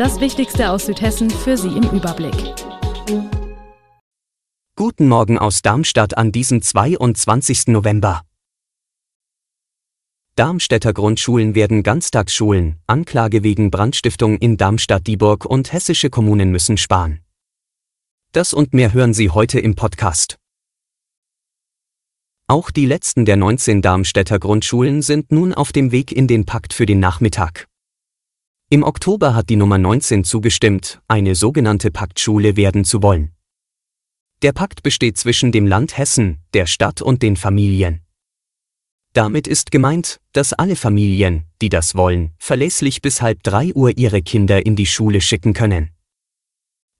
Das Wichtigste aus Südhessen für Sie im Überblick. Guten Morgen aus Darmstadt an diesem 22. November. Darmstädter Grundschulen werden Ganztagsschulen, Anklage wegen Brandstiftung in Darmstadt-Dieburg und hessische Kommunen müssen sparen. Das und mehr hören Sie heute im Podcast. Auch die letzten der 19 Darmstädter Grundschulen sind nun auf dem Weg in den Pakt für den Nachmittag. Im Oktober hat die Nummer 19 zugestimmt, eine sogenannte Paktschule werden zu wollen. Der Pakt besteht zwischen dem Land Hessen, der Stadt und den Familien. Damit ist gemeint, dass alle Familien, die das wollen, verlässlich bis halb drei Uhr ihre Kinder in die Schule schicken können.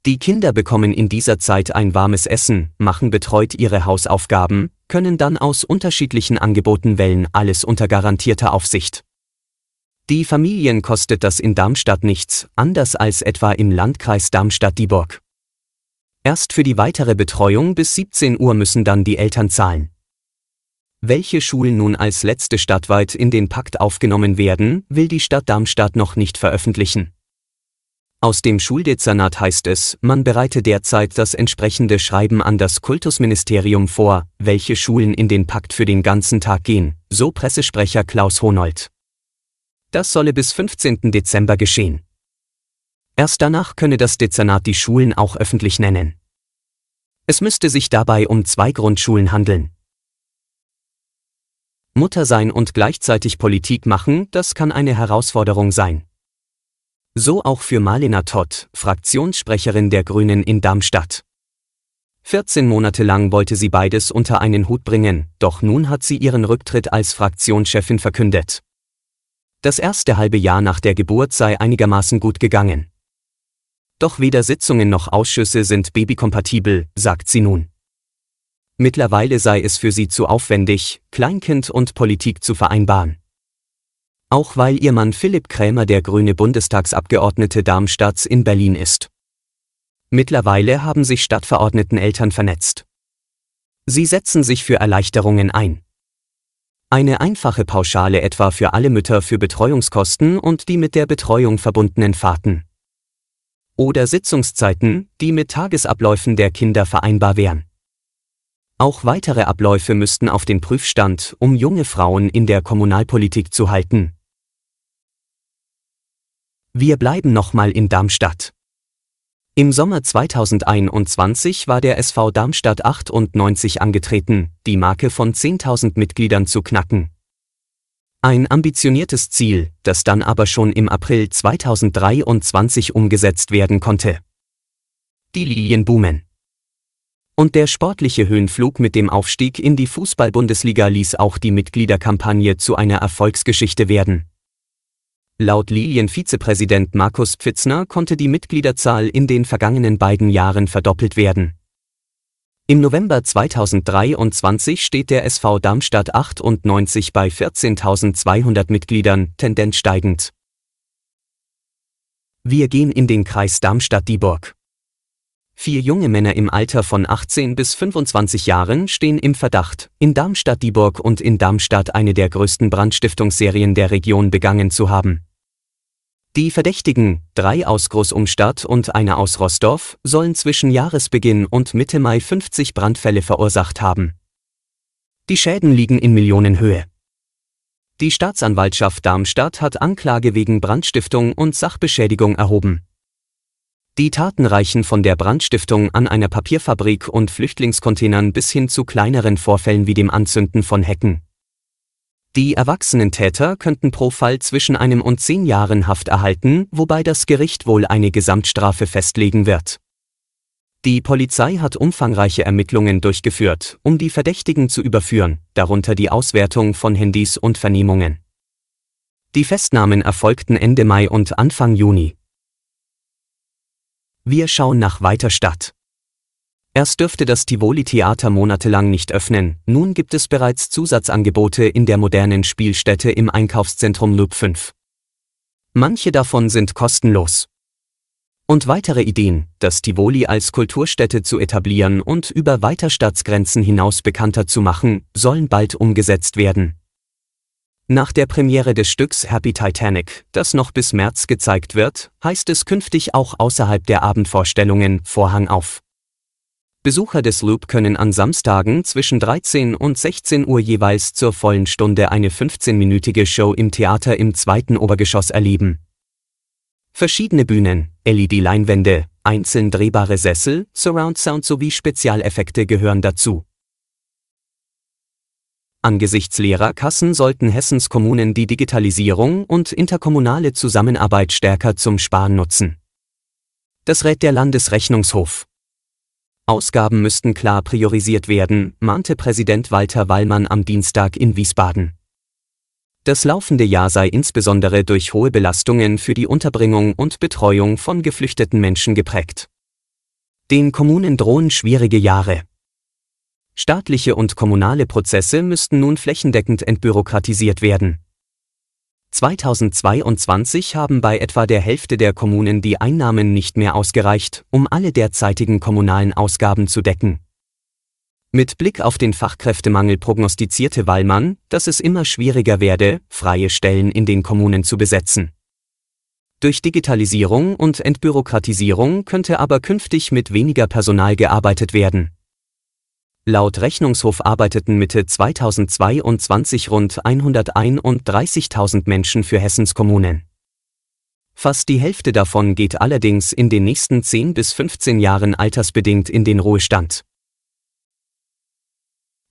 Die Kinder bekommen in dieser Zeit ein warmes Essen, machen betreut ihre Hausaufgaben, können dann aus unterschiedlichen Angeboten wählen, alles unter garantierter Aufsicht. Die Familien kostet das in Darmstadt nichts, anders als etwa im Landkreis Darmstadt-Dieburg. Erst für die weitere Betreuung bis 17 Uhr müssen dann die Eltern zahlen. Welche Schulen nun als letzte stadtweit in den Pakt aufgenommen werden, will die Stadt Darmstadt noch nicht veröffentlichen. Aus dem Schuldezernat heißt es, man bereite derzeit das entsprechende Schreiben an das Kultusministerium vor, welche Schulen in den Pakt für den ganzen Tag gehen, so Pressesprecher Klaus Honold. Das solle bis 15. Dezember geschehen. Erst danach könne das Dezernat die Schulen auch öffentlich nennen. Es müsste sich dabei um zwei Grundschulen handeln. Mutter sein und gleichzeitig Politik machen, das kann eine Herausforderung sein. So auch für Marlena Todd, Fraktionssprecherin der Grünen in Darmstadt. 14 Monate lang wollte sie beides unter einen Hut bringen, doch nun hat sie ihren Rücktritt als Fraktionschefin verkündet. Das erste halbe Jahr nach der Geburt sei einigermaßen gut gegangen. Doch weder Sitzungen noch Ausschüsse sind babykompatibel, sagt sie nun. Mittlerweile sei es für sie zu aufwendig, Kleinkind und Politik zu vereinbaren. Auch weil ihr Mann Philipp Krämer der grüne Bundestagsabgeordnete Darmstadts in Berlin ist. Mittlerweile haben sich Stadtverordneteneltern vernetzt. Sie setzen sich für Erleichterungen ein. Eine einfache Pauschale etwa für alle Mütter für Betreuungskosten und die mit der Betreuung verbundenen Fahrten. Oder Sitzungszeiten, die mit Tagesabläufen der Kinder vereinbar wären. Auch weitere Abläufe müssten auf den Prüfstand, um junge Frauen in der Kommunalpolitik zu halten. Wir bleiben nochmal in Darmstadt. Im Sommer 2021 war der SV Darmstadt 98 angetreten, die Marke von 10.000 Mitgliedern zu knacken. Ein ambitioniertes Ziel, das dann aber schon im April 2023 umgesetzt werden konnte. Die Lilien boomen. Und der sportliche Höhenflug mit dem Aufstieg in die Fußball-Bundesliga ließ auch die Mitgliederkampagne zu einer Erfolgsgeschichte werden. Laut Lilien-Vizepräsident Markus Pfitzner konnte die Mitgliederzahl in den vergangenen beiden Jahren verdoppelt werden. Im November 2023 steht der SV Darmstadt 98 bei 14.200 Mitgliedern, Tendenz steigend. Wir gehen in den Kreis Darmstadt-Dieburg. Vier junge Männer im Alter von 18 bis 25 Jahren stehen im Verdacht, in Darmstadt-Dieburg und in Darmstadt eine der größten Brandstiftungsserien der Region begangen zu haben. Die Verdächtigen, drei aus Großumstadt und einer aus Rostorf, sollen zwischen Jahresbeginn und Mitte Mai 50 Brandfälle verursacht haben. Die Schäden liegen in Millionenhöhe. Die Staatsanwaltschaft Darmstadt hat Anklage wegen Brandstiftung und Sachbeschädigung erhoben. Die Taten reichen von der Brandstiftung an einer Papierfabrik und Flüchtlingscontainern bis hin zu kleineren Vorfällen wie dem Anzünden von Hecken. Die erwachsenen Täter könnten pro Fall zwischen einem und zehn Jahren Haft erhalten, wobei das Gericht wohl eine Gesamtstrafe festlegen wird. Die Polizei hat umfangreiche Ermittlungen durchgeführt, um die Verdächtigen zu überführen, darunter die Auswertung von Handys und Vernehmungen. Die Festnahmen erfolgten Ende Mai und Anfang Juni. Wir schauen nach Weiterstadt. Erst dürfte das Tivoli Theater monatelang nicht öffnen, nun gibt es bereits Zusatzangebote in der modernen Spielstätte im Einkaufszentrum Loop 5. Manche davon sind kostenlos. Und weitere Ideen, das Tivoli als Kulturstätte zu etablieren und über Weiterstadtsgrenzen hinaus bekannter zu machen, sollen bald umgesetzt werden. Nach der Premiere des Stücks Happy Titanic, das noch bis März gezeigt wird, heißt es künftig auch außerhalb der Abendvorstellungen Vorhang auf. Besucher des Loop können an Samstagen zwischen 13 und 16 Uhr jeweils zur vollen Stunde eine 15-minütige Show im Theater im zweiten Obergeschoss erleben. Verschiedene Bühnen, LED-Leinwände, einzeln drehbare Sessel, Surround Sound sowie Spezialeffekte gehören dazu. Angesichts leerer Kassen sollten Hessens Kommunen die Digitalisierung und interkommunale Zusammenarbeit stärker zum Sparen nutzen. Das rät der Landesrechnungshof. Ausgaben müssten klar priorisiert werden, mahnte Präsident Walter Wallmann am Dienstag in Wiesbaden. Das laufende Jahr sei insbesondere durch hohe Belastungen für die Unterbringung und Betreuung von geflüchteten Menschen geprägt. Den Kommunen drohen schwierige Jahre. Staatliche und kommunale Prozesse müssten nun flächendeckend entbürokratisiert werden. 2022 haben bei etwa der Hälfte der Kommunen die Einnahmen nicht mehr ausgereicht, um alle derzeitigen kommunalen Ausgaben zu decken. Mit Blick auf den Fachkräftemangel prognostizierte Wallmann, dass es immer schwieriger werde, freie Stellen in den Kommunen zu besetzen. Durch Digitalisierung und Entbürokratisierung könnte aber künftig mit weniger Personal gearbeitet werden. Laut Rechnungshof arbeiteten Mitte 2022 rund 131.000 Menschen für Hessens Kommunen. Fast die Hälfte davon geht allerdings in den nächsten 10 bis 15 Jahren altersbedingt in den Ruhestand.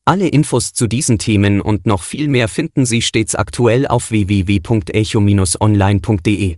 Alle Infos zu diesen Themen und noch viel mehr finden Sie stets aktuell auf www.echo-online.de.